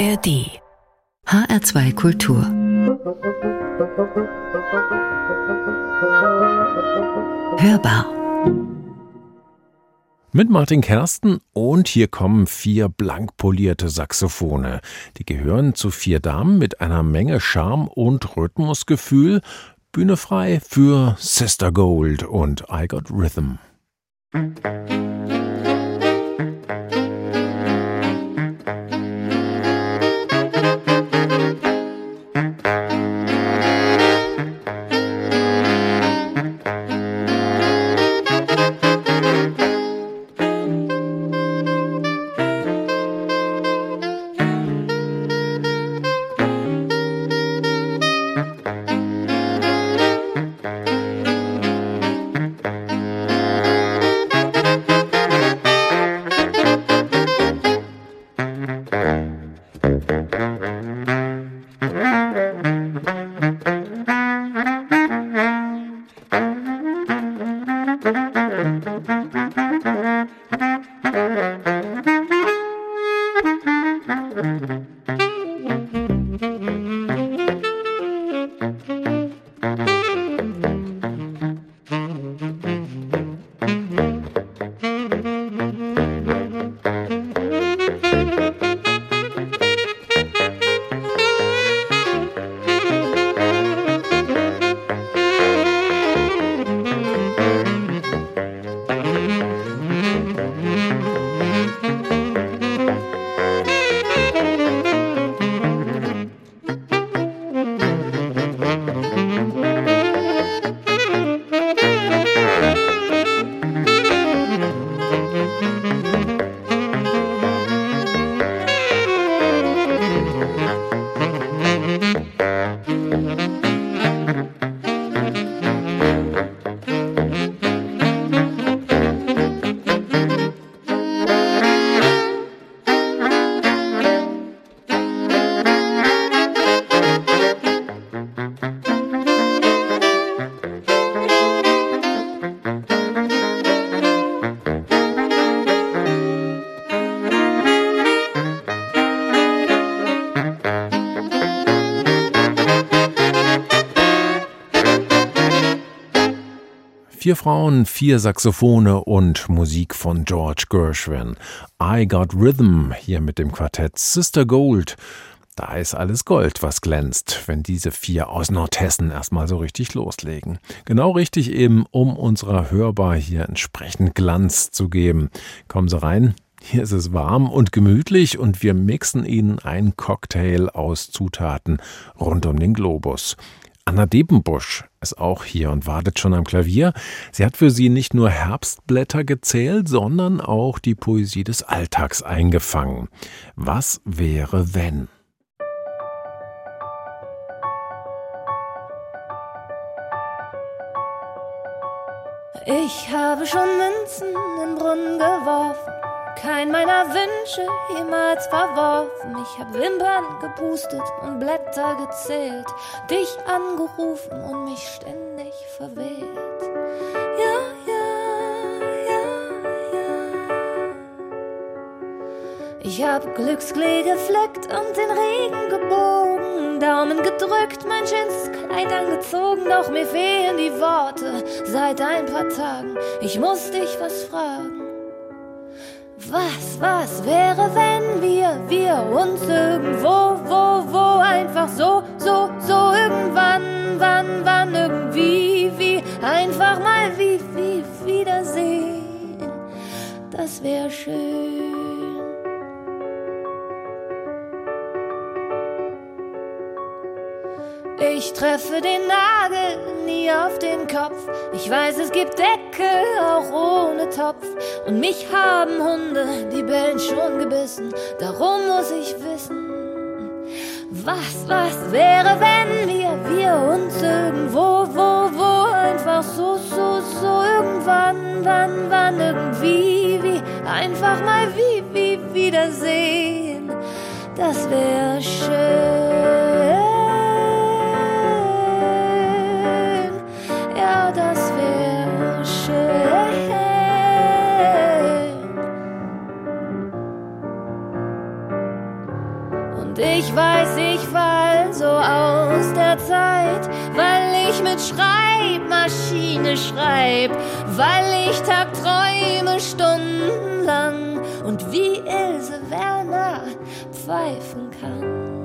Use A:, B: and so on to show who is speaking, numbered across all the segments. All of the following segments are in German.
A: ARD HR2 Kultur Hörbar
B: mit Martin Kersten und hier kommen vier blank polierte Saxophone. Die gehören zu vier Damen mit einer Menge Charme und Rhythmusgefühl. Bühne frei für Sister Gold und I Got Rhythm. Mm-hmm. Vier Frauen, vier Saxophone und Musik von George Gershwin. I Got Rhythm hier mit dem Quartett Sister Gold. Da ist alles Gold, was glänzt, wenn diese vier aus Nordhessen erstmal so richtig loslegen. Genau richtig eben, um unserer Hörbar hier entsprechend Glanz zu geben. Kommen Sie rein. Hier ist es warm und gemütlich und wir mixen Ihnen ein Cocktail aus Zutaten rund um den Globus. Anna Debenbusch ist auch hier und wartet schon am Klavier. Sie hat für sie nicht nur Herbstblätter gezählt, sondern auch die Poesie des Alltags eingefangen. Was wäre, wenn?
C: Ich habe schon Münzen in den Brunnen geworfen kein meiner Wünsche jemals verworfen. Ich hab Wimpern gepustet und Blätter gezählt, dich angerufen und mich ständig verwählt. Ja, ja, ja, ja. Ich hab Glücksklee gefleckt und den Regen gebogen, Daumen gedrückt, mein schönstes Kleid angezogen, doch mir fehlen die Worte seit ein paar Tagen. Ich muss dich was fragen. Was, was wäre, wenn wir, wir uns irgendwo, wo, wo, einfach so, so, so irgendwann, wann, wann, irgendwie, wie, einfach mal wie, wie, wiedersehen. Das wäre schön. Ich treffe den Nagel nie auf den Kopf. Ich weiß, es gibt Decke auch ohne Topf. Und mich haben Hunde, die bellen schon gebissen. Darum muss ich wissen, was, was wäre, wenn wir, wir uns irgendwo, wo, wo, einfach so, so, so, irgendwann, wann, wann, irgendwie, wie, einfach mal wie, wie, wiedersehen. Das wäre schön. Ich weiß, ich fall so aus der Zeit, weil ich mit Schreibmaschine schreib, weil ich tagträume stundenlang und wie Ilse Werner pfeifen kann.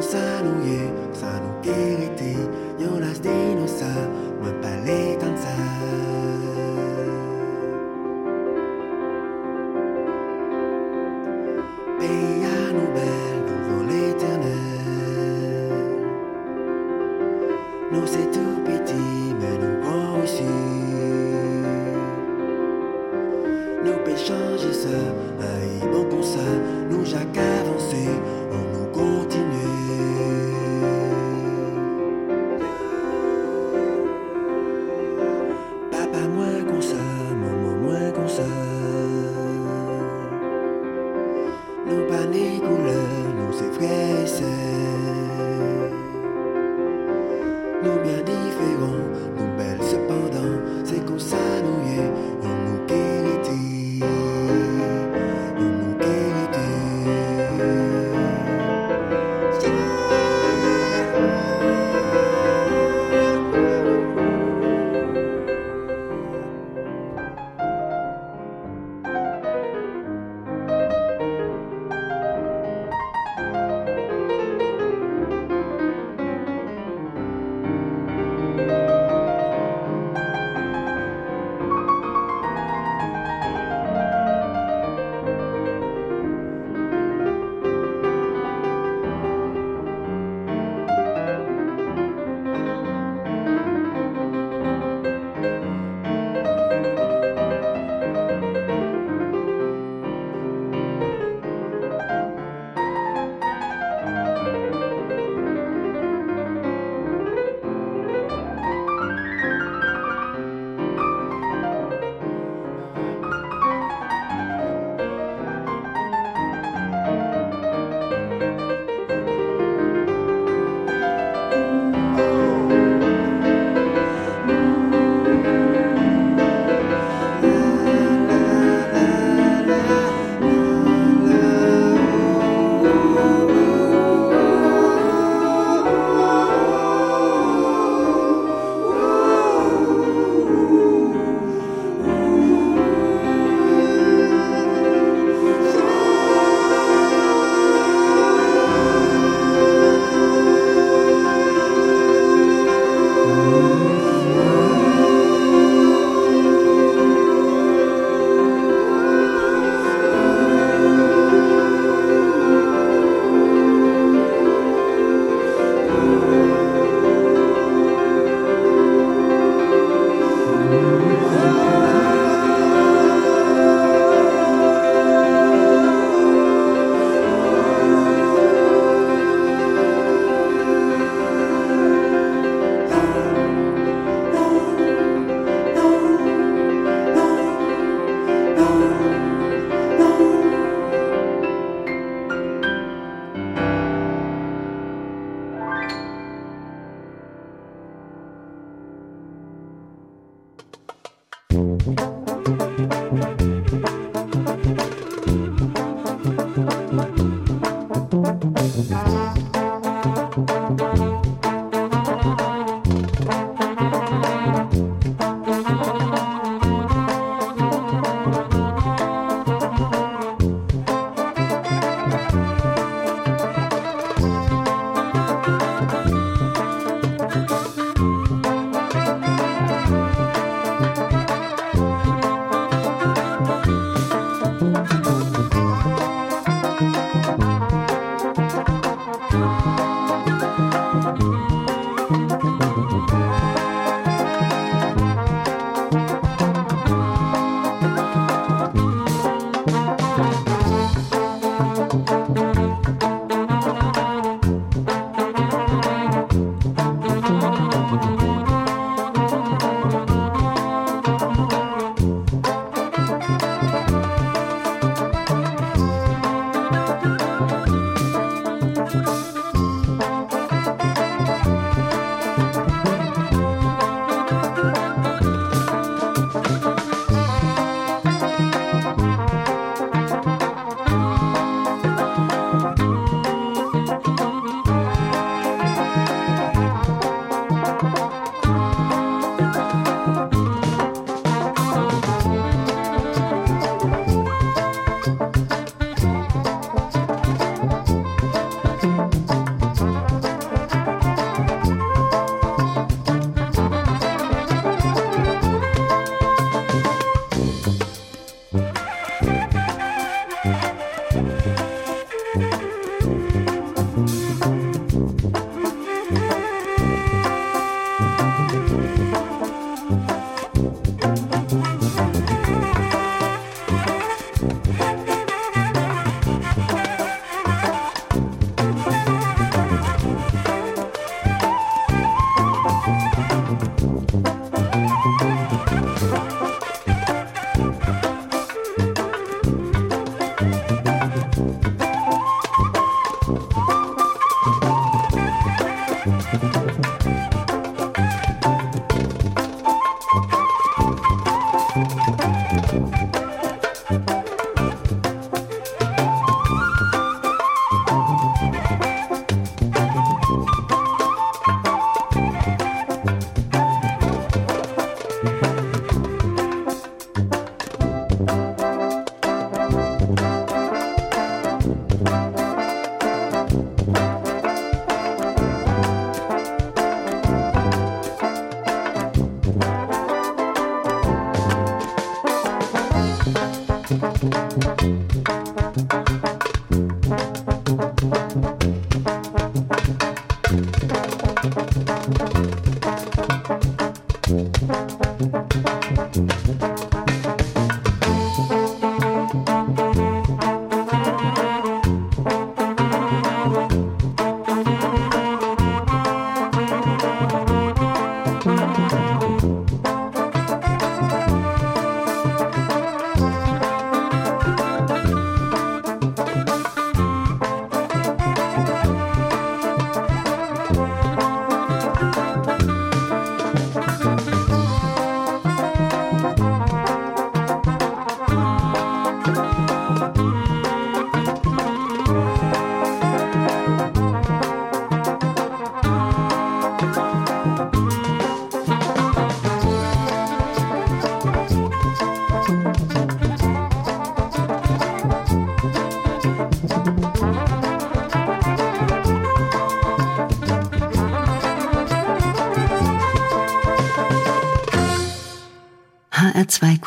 A: non s'annoyer, s'anno irriti, io las dinosa, ma palettanza.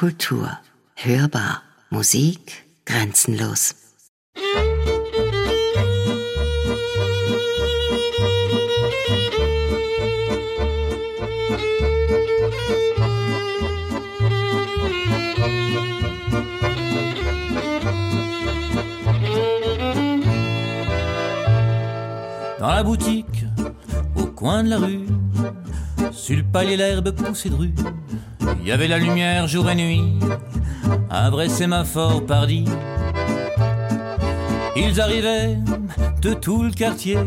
A: Kultur. Hörbar. Musik grenzenlos.
D: Dans la boutique, au coin de la rue, sur le palier l'herbe poussée de rue, y avait la lumière jour et nuit, un vrai sémaphore pardi. Ils arrivaient de tout le quartier,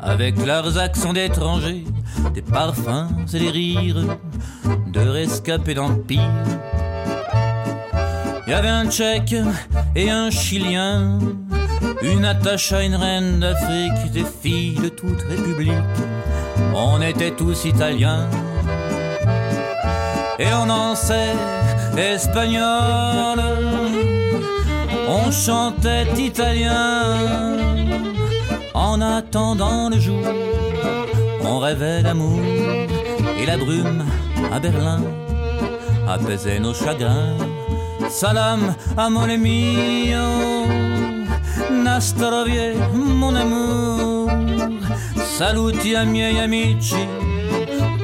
D: avec leurs accents d'étrangers, des parfums et des rires de rescapés d'empire. Il y avait un tchèque et un chilien, une attache à une reine d'Afrique, des filles de toute république. On était tous italiens et on en sait espagnol. On chantait italien en attendant le jour. On rêvait d'amour et la brume à Berlin apaisait nos chagrins. Salam à mon mio, Nastarovie, mon amour. Saluti a miei amici,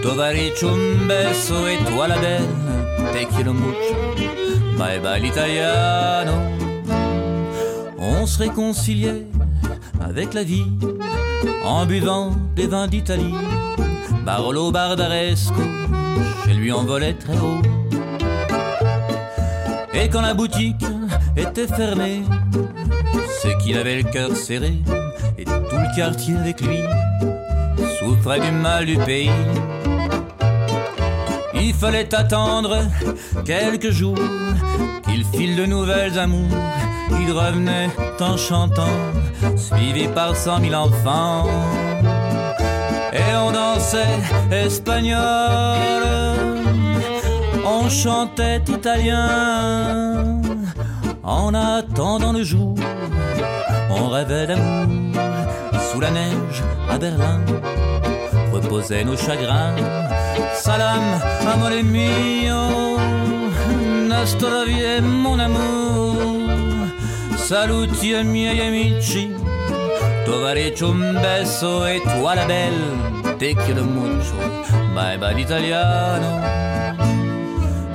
D: Tovarici un beso e toi la belle, te quiero mucho, bye bye l'italiano. On se réconciliait avec la vie en buvant des vins d'Italie. Barolo Barbaresco, chez lui on volait très haut. Et quand la boutique était fermée, c'est qu'il avait le cœur serré et tout le quartier avec lui souffrait du mal du pays. Il fallait attendre quelques jours qu'il file de nouvelles amours. Il revenait en chantant, suivi par cent mille enfants. Et on dansait espagnol, on chantait italien. En attendant le jour, on rêvait d'amour sous la neige à Berlin. Reposaient nos chagrins. Salam, amore mio, nostra vie, mon amour. Saluti ai miei amici, Tovarici un beso e toi la belle, te quiero mucho, bye bye l'italiano.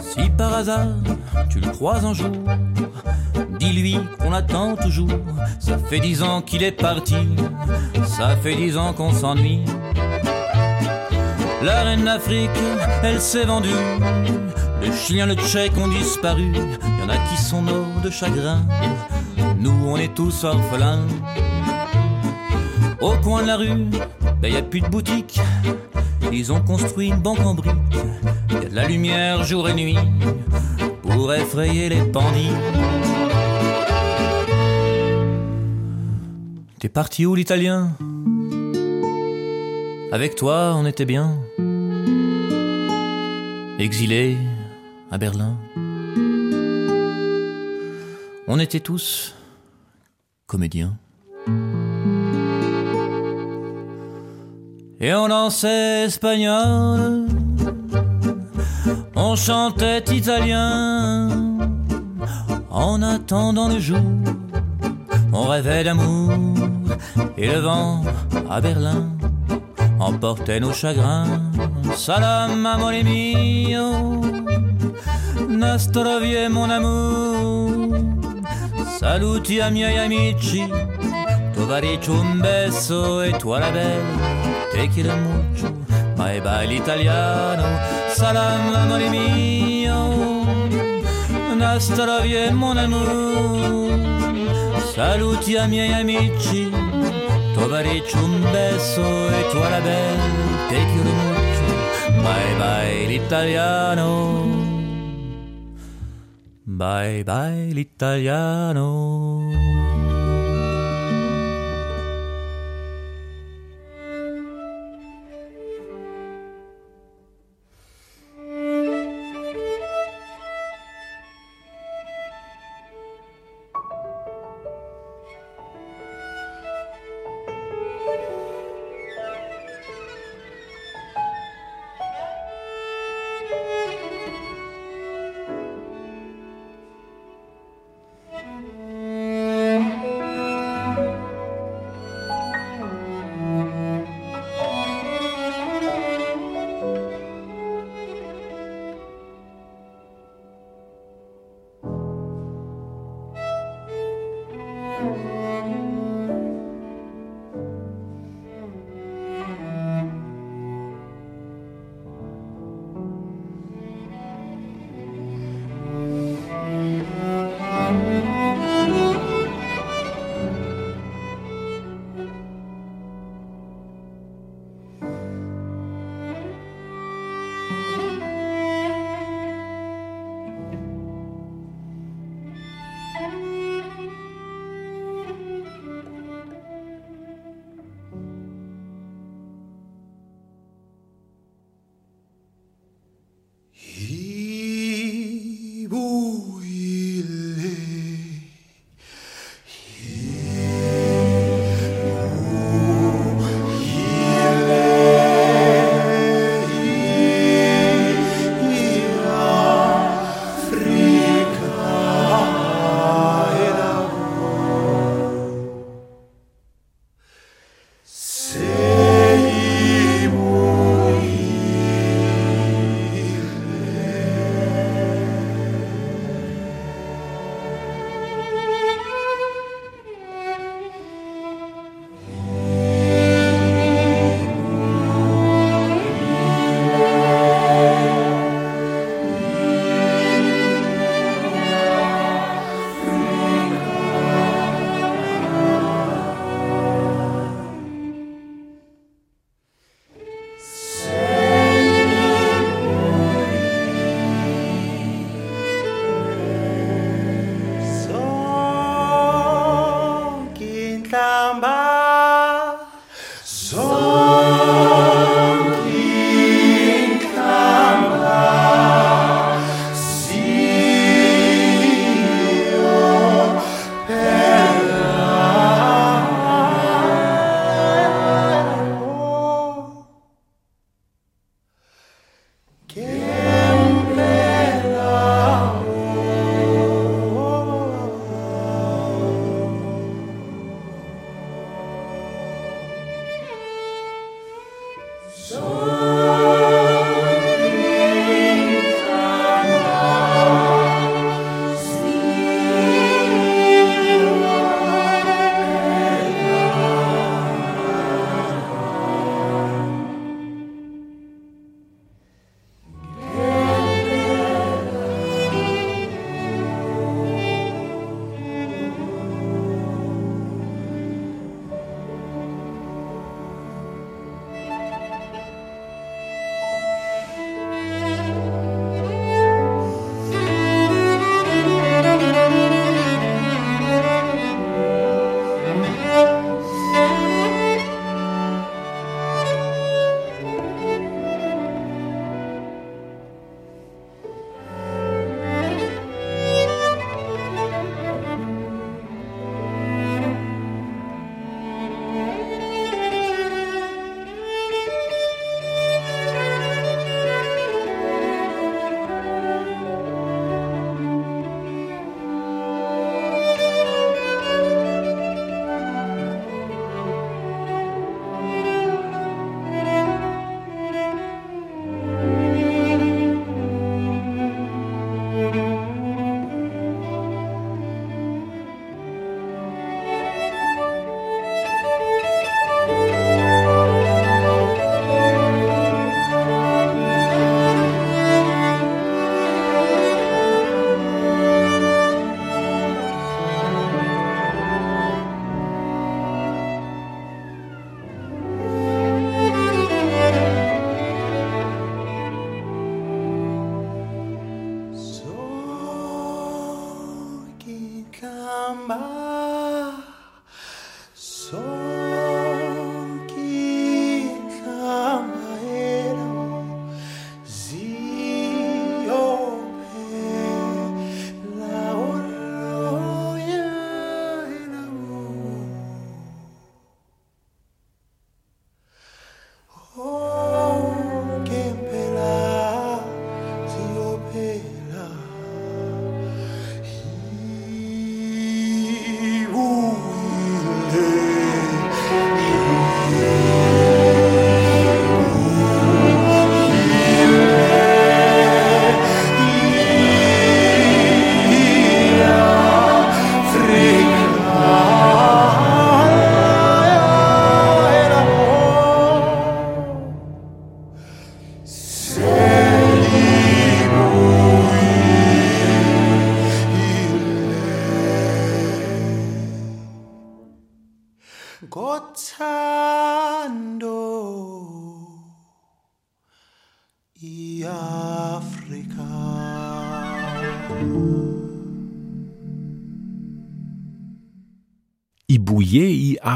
D: Si par hasard tu le croises un jour, dis-lui qu'on attend toujours. Ça fait dix ans qu'il est parti, ça fait dix ans qu'on s'ennuie. La reine d'Afrique, elle s'est vendue. Le Chilien, le Tchèque ont disparu. Y en a qui sont morts de chagrin. Nous, on est tous orphelins. Au coin de la rue, ben y a plus de boutique. Ils ont construit une banque en briques. Y a de la lumière jour et nuit pour effrayer les bandits. T'es parti où l'italien? Avec toi, on était bien. Exilé à Berlin. On était tous comédiens. Et on dansait espagnol, on chantait italien, en attendant le jour, on rêvait d'amour, et le vent à Berlin emportait nos chagrins. Salam amore mio, nostra vie mon amour, saluti a miei amici, Tovarici un beso e toi la belle, te quiero mucho, bye bye l'italiano, salam amore mio, nostra vie mon amour, saluti a miei amici, Tovarici un beso e toi la belle, te quiero mucho, bye bye l'italiano, bye bye l'italiano.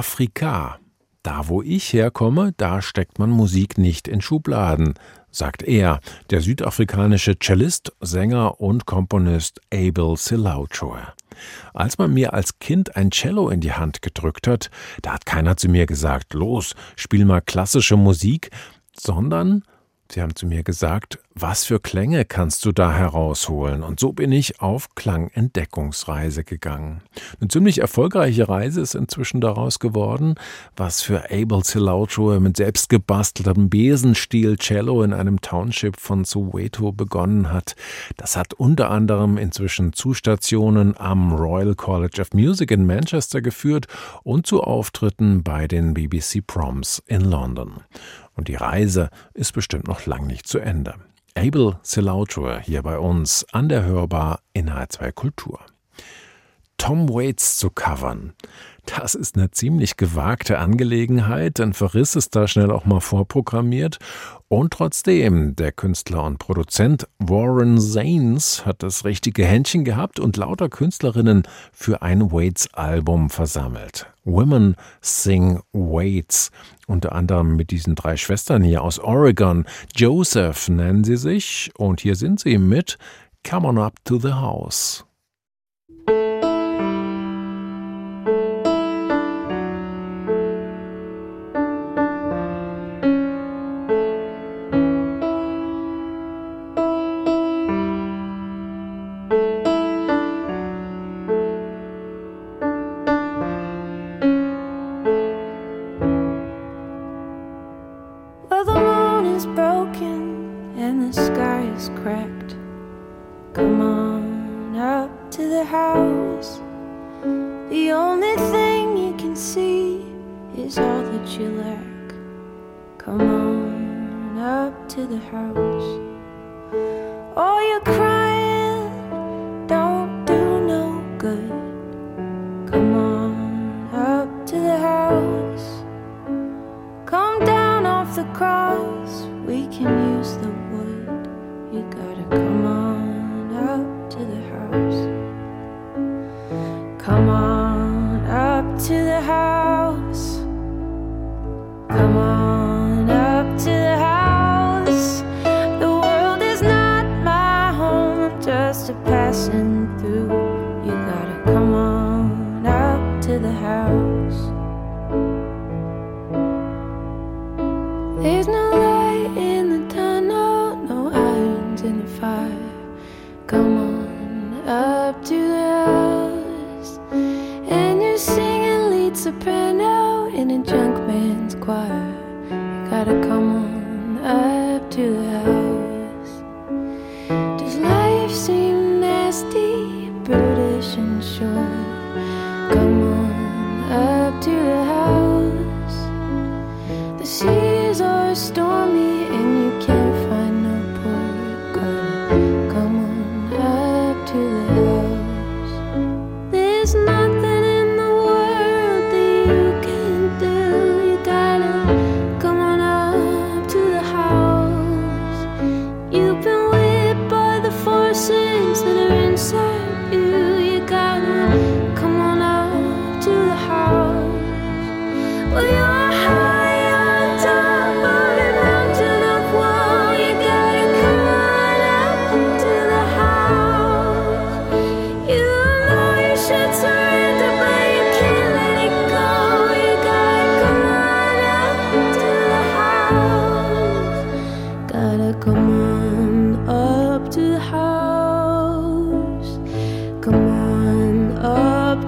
B: Afrika. Da, wo ich herkomme, da steckt man Musik nicht in Schubladen, sagt er, der südafrikanische Cellist, Sänger und Komponist Abel Silauchoer. Als man mir als Kind ein Cello in die Hand gedrückt hat, da hat keiner zu mir gesagt, los, spiel mal klassische Musik, sondern Sie haben zu mir gesagt, was für Klänge kannst du da herausholen? Und so bin ich auf Klangentdeckungsreise gegangen. Eine ziemlich erfolgreiche Reise ist inzwischen daraus geworden, was für Abel Silaucho mit selbstgebasteltem Besenstiel Cello in einem Township von Soweto begonnen hat. Das hat unter anderem inzwischen zu Stationen am Royal College of Music in Manchester geführt und zu Auftritten bei den BBC Proms in London. Und die Reise ist bestimmt noch lang nicht zu Ende. Abel Silautor hier bei uns an der Hörbar in H2 Kultur. Tom Waits zu covern. Das ist eine ziemlich gewagte Angelegenheit, ein Verriss ist da schnell auch mal vorprogrammiert. Und trotzdem, der Künstler und Produzent Warren Zanes hat das richtige Händchen gehabt und lauter Künstlerinnen für ein Waits-Album versammelt. Women Sing Waits. Unter anderem mit diesen drei Schwestern hier aus Oregon. Joseph nennen sie sich und hier sind sie mit Come on up to the house.
C: Come on up to the house. Come on.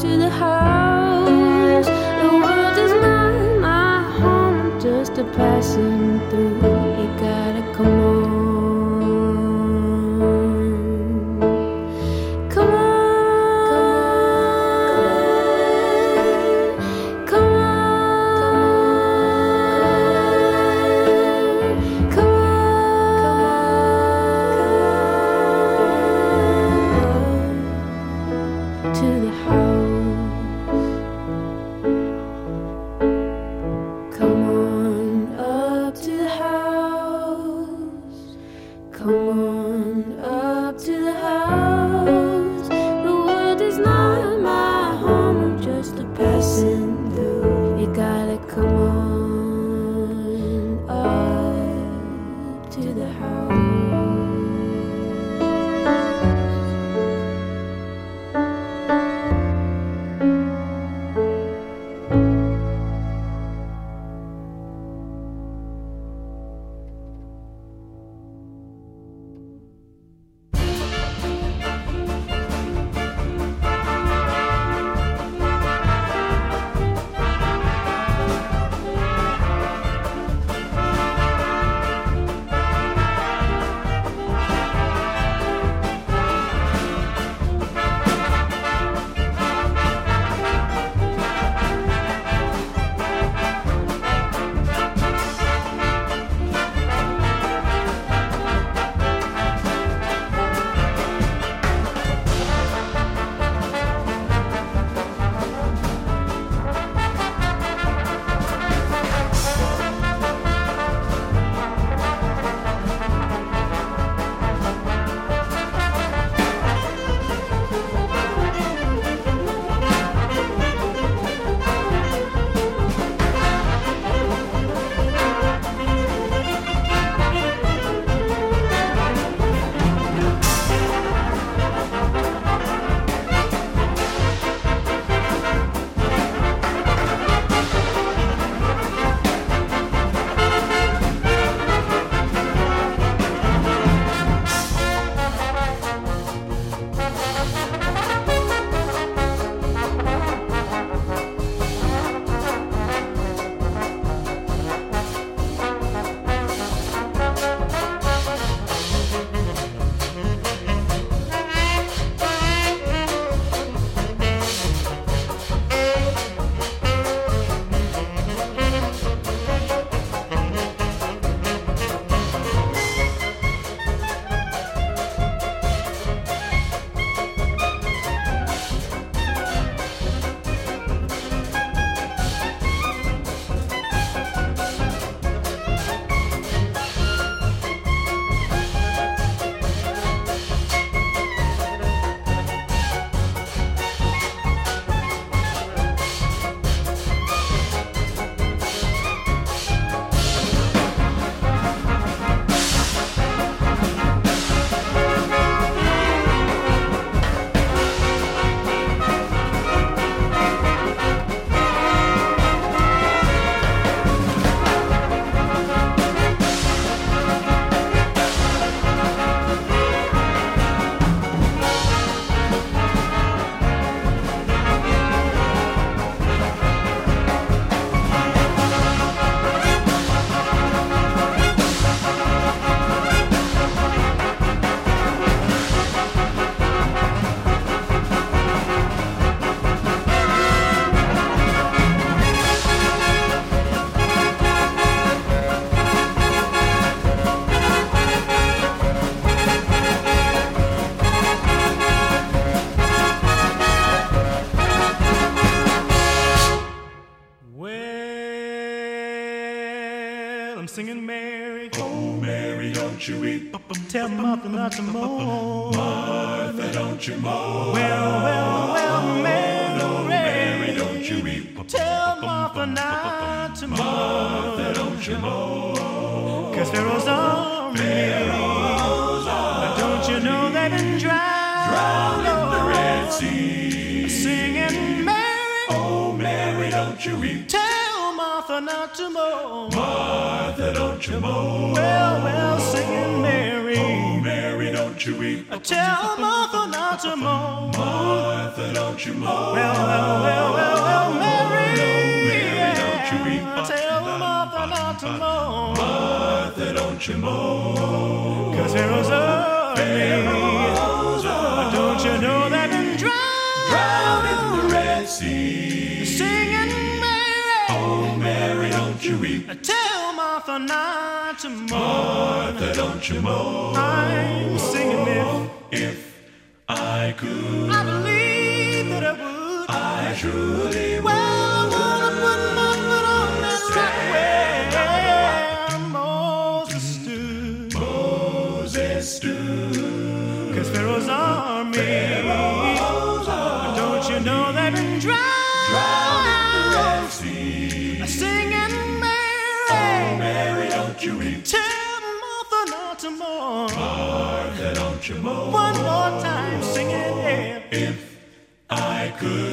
C: to the house. The world is not my home, just a passing through.
E: Sea.
F: Singing Mary.
E: Oh, Mary, don't you weep.
F: Tell Martha not to mourn.
E: Martha, don't you mourn.
F: I'm singing if
E: If I could,
F: I believe that I would.
E: I truly would.
F: One more time, singing if
E: If I could,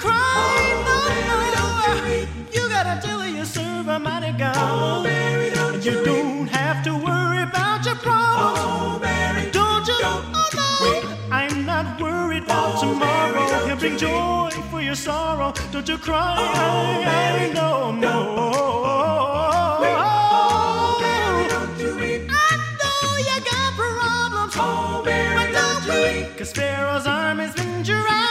F: don't.
E: Oh, Mary, don't you
F: no.
E: weep.
F: You gotta tell her you serve a mighty God.
E: Oh, Mary, don't
F: You don't have to worry about your problems.
E: Oh, Mary,
F: Don't you?
E: don't
F: oh, no. I'm not worried about
E: Oh,
F: tomorrow.
E: Mary, don't
F: He'll bring joy for your sorrow. Don't you cry.
E: Oh, Mary,
F: no, no.
E: Oh, oh, oh, Mary, don't you weep.
F: I know you got problems.
E: Oh, Mary,
F: but
E: don't you weep.
F: Cause Pharaoh's army's been drowned.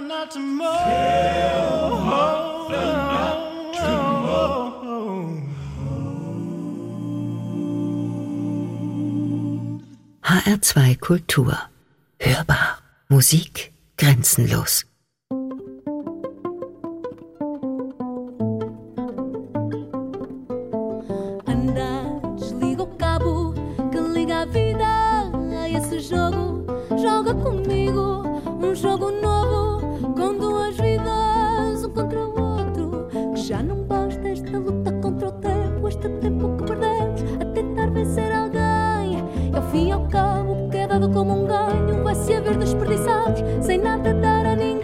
F: Not to mourn.
A: HR2 Kultur. Hörbar. Musik grenzenlos.
C: Jogo. Comigo um jogo nada dar a ninguém.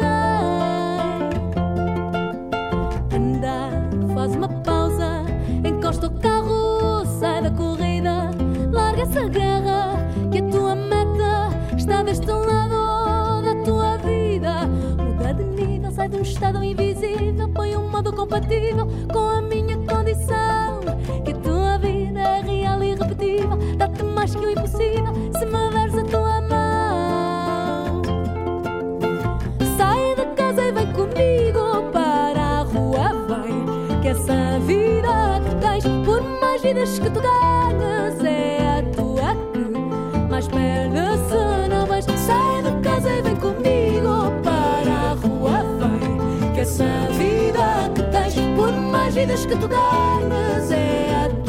C: Anda, faz uma pausa, encosta o carro, sai da corrida, larga essa guerra, que a tua meta está deste lado da tua vida. Muda de nível, sai de um estado invisível, põe um modo compatível com a vidas que tu ganhas, é a tua que mais merece. Não vais, sai da casa e vem comigo para a rua, vem. Que essa vida que tens, por mais vidas que tu ganhas, é a tua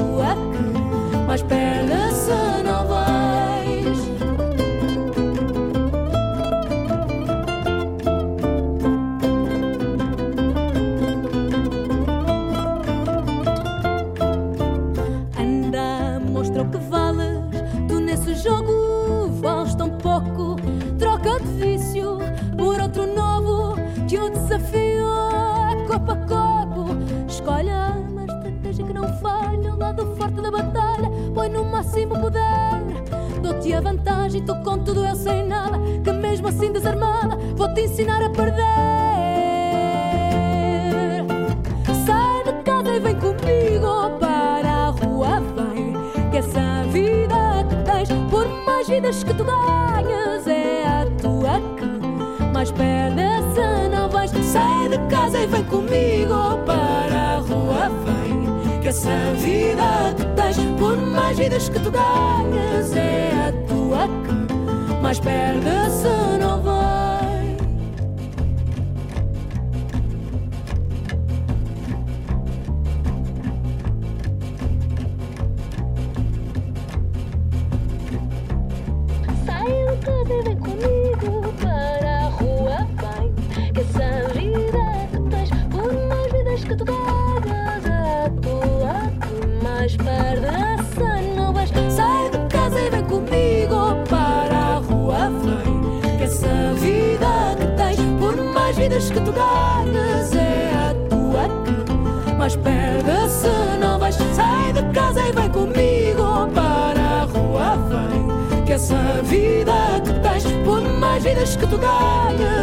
C: vantagem, tu com tudo eu sei nada, que mesmo assim desarmada, vou-te ensinar a perder. Sai de casa e vem comigo para a rua, vem, que essa vida que tens, por mais vidas que tu ganhas, é a tua que mais perde se não vais. Sai de casa e vem comigo para a rua, vem, que essa vida que tens, por mais vidas que tu ganhas, é mais perde-se que tu ganhas,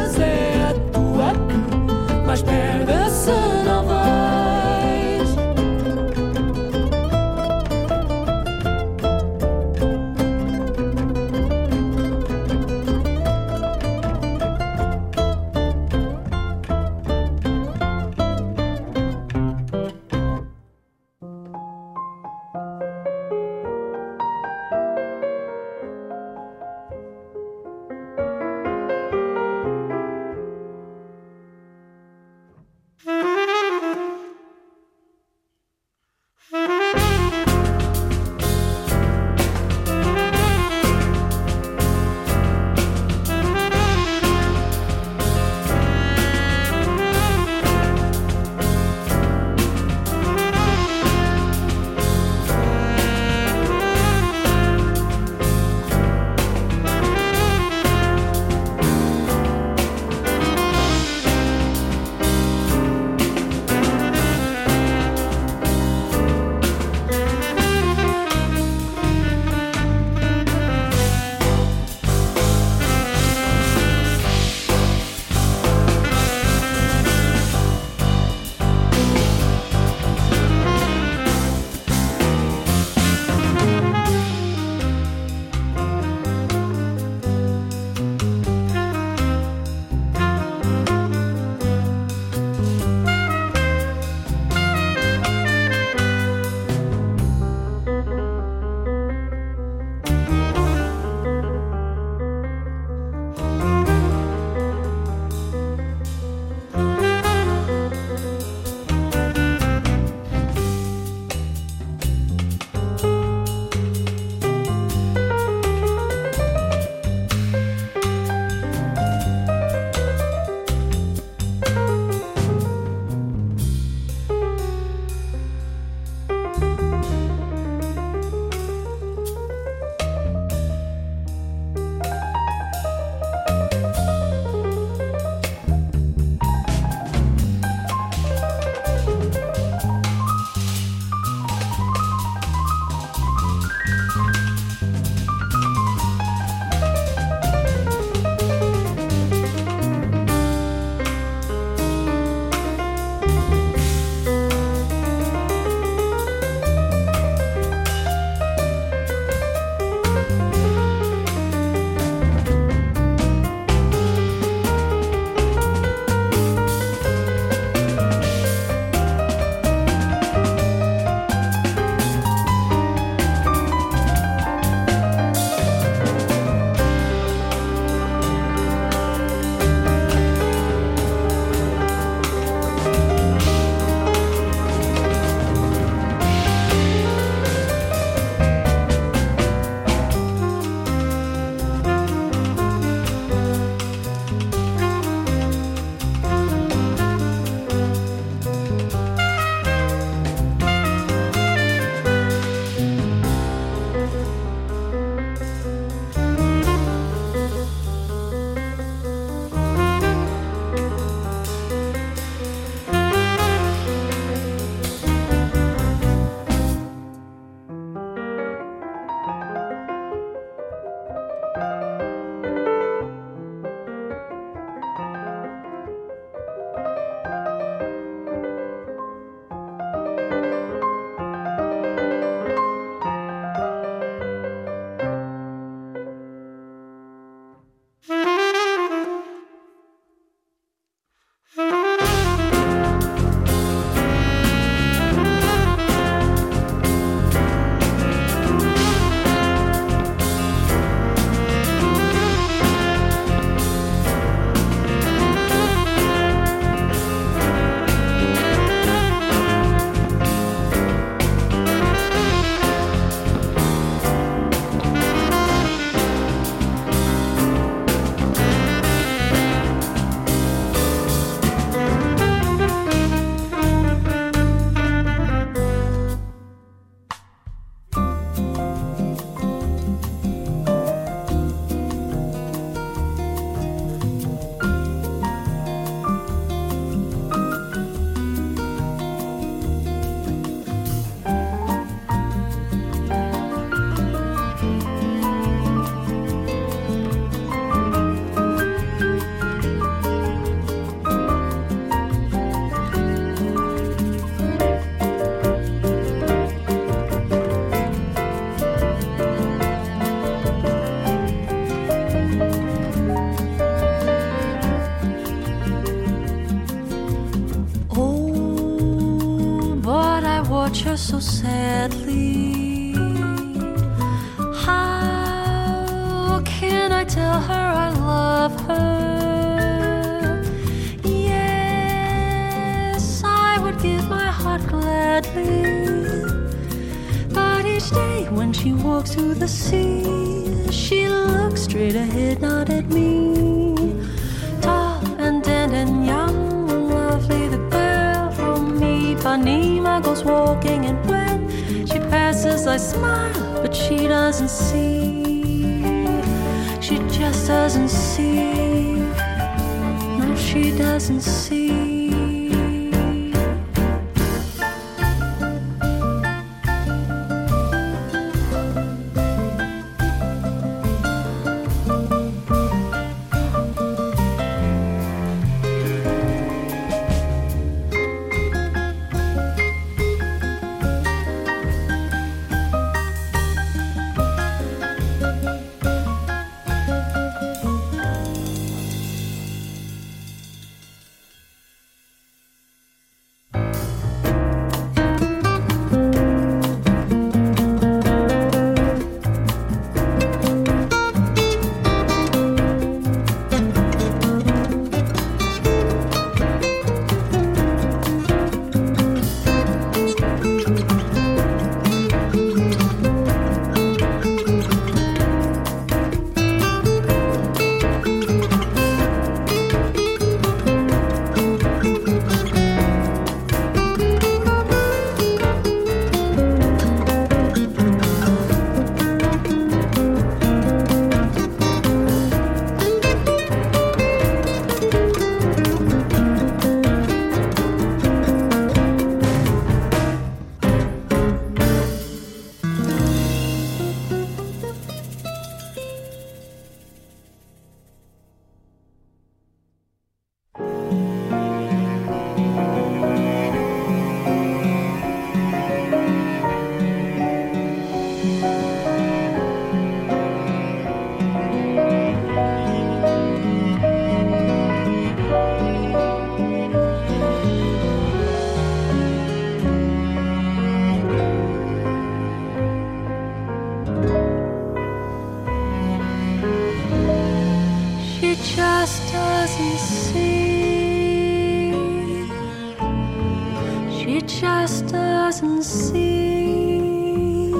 C: just doesn't see.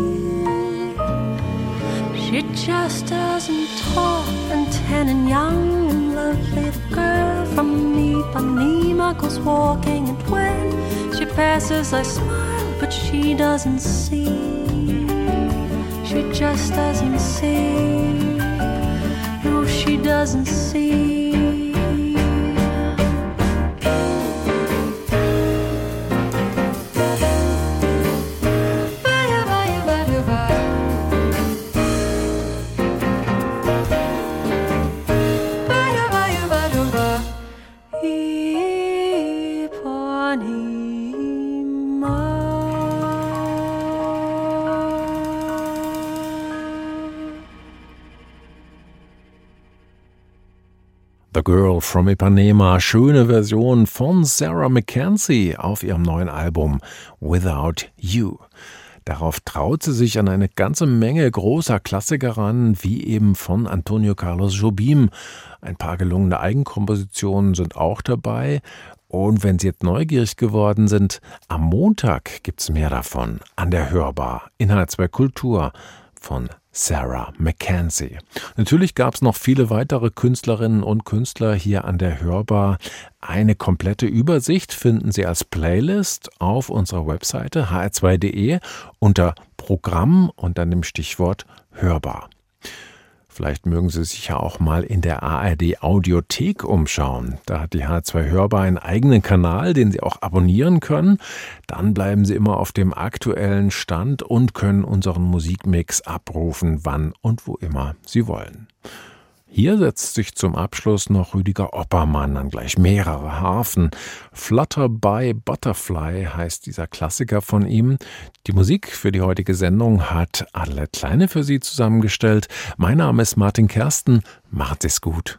C: She just doesn't talk and tan and young and lovely. The girl from Ipanema goes walking, and when she passes, I smile, but she doesn't see. She just doesn't see. No, she doesn't see.
B: Girl from Ipanema, schöne Version von Sarah McKenzie auf ihrem neuen Album Without You. Darauf traut sie sich an eine ganze Menge großer Klassiker ran, wie eben von Antonio Carlos Jobim. Ein paar gelungene Eigenkompositionen sind auch dabei. Und wenn Sie jetzt neugierig geworden sind, am Montag gibt's mehr davon an der Hörbar Inhaltswerk Kultur von Sarah McKenzie. Natürlich gab es noch viele weitere Künstlerinnen und Künstler hier an der Hörbar. Eine komplette Übersicht finden Sie als Playlist auf unserer Webseite hr2.de unter Programm und dann dem Stichwort Hörbar. Vielleicht mögen Sie sich ja auch mal in der ARD Audiothek umschauen. Da hat die H2 Hörbar einen eigenen Kanal, den Sie auch abonnieren können. Dann bleiben Sie immer auf dem aktuellen Stand und können unseren Musikmix abrufen, wann und wo immer Sie wollen. Hier setzt sich zum Abschluss noch Rüdiger Oppermann an gleich mehrere Harfen. Flutter by Butterfly heißt dieser Klassiker von ihm. Die Musik für die heutige Sendung hat Adelaide Kleine für Sie zusammengestellt. Mein Name ist Martin Kersten. Macht es gut.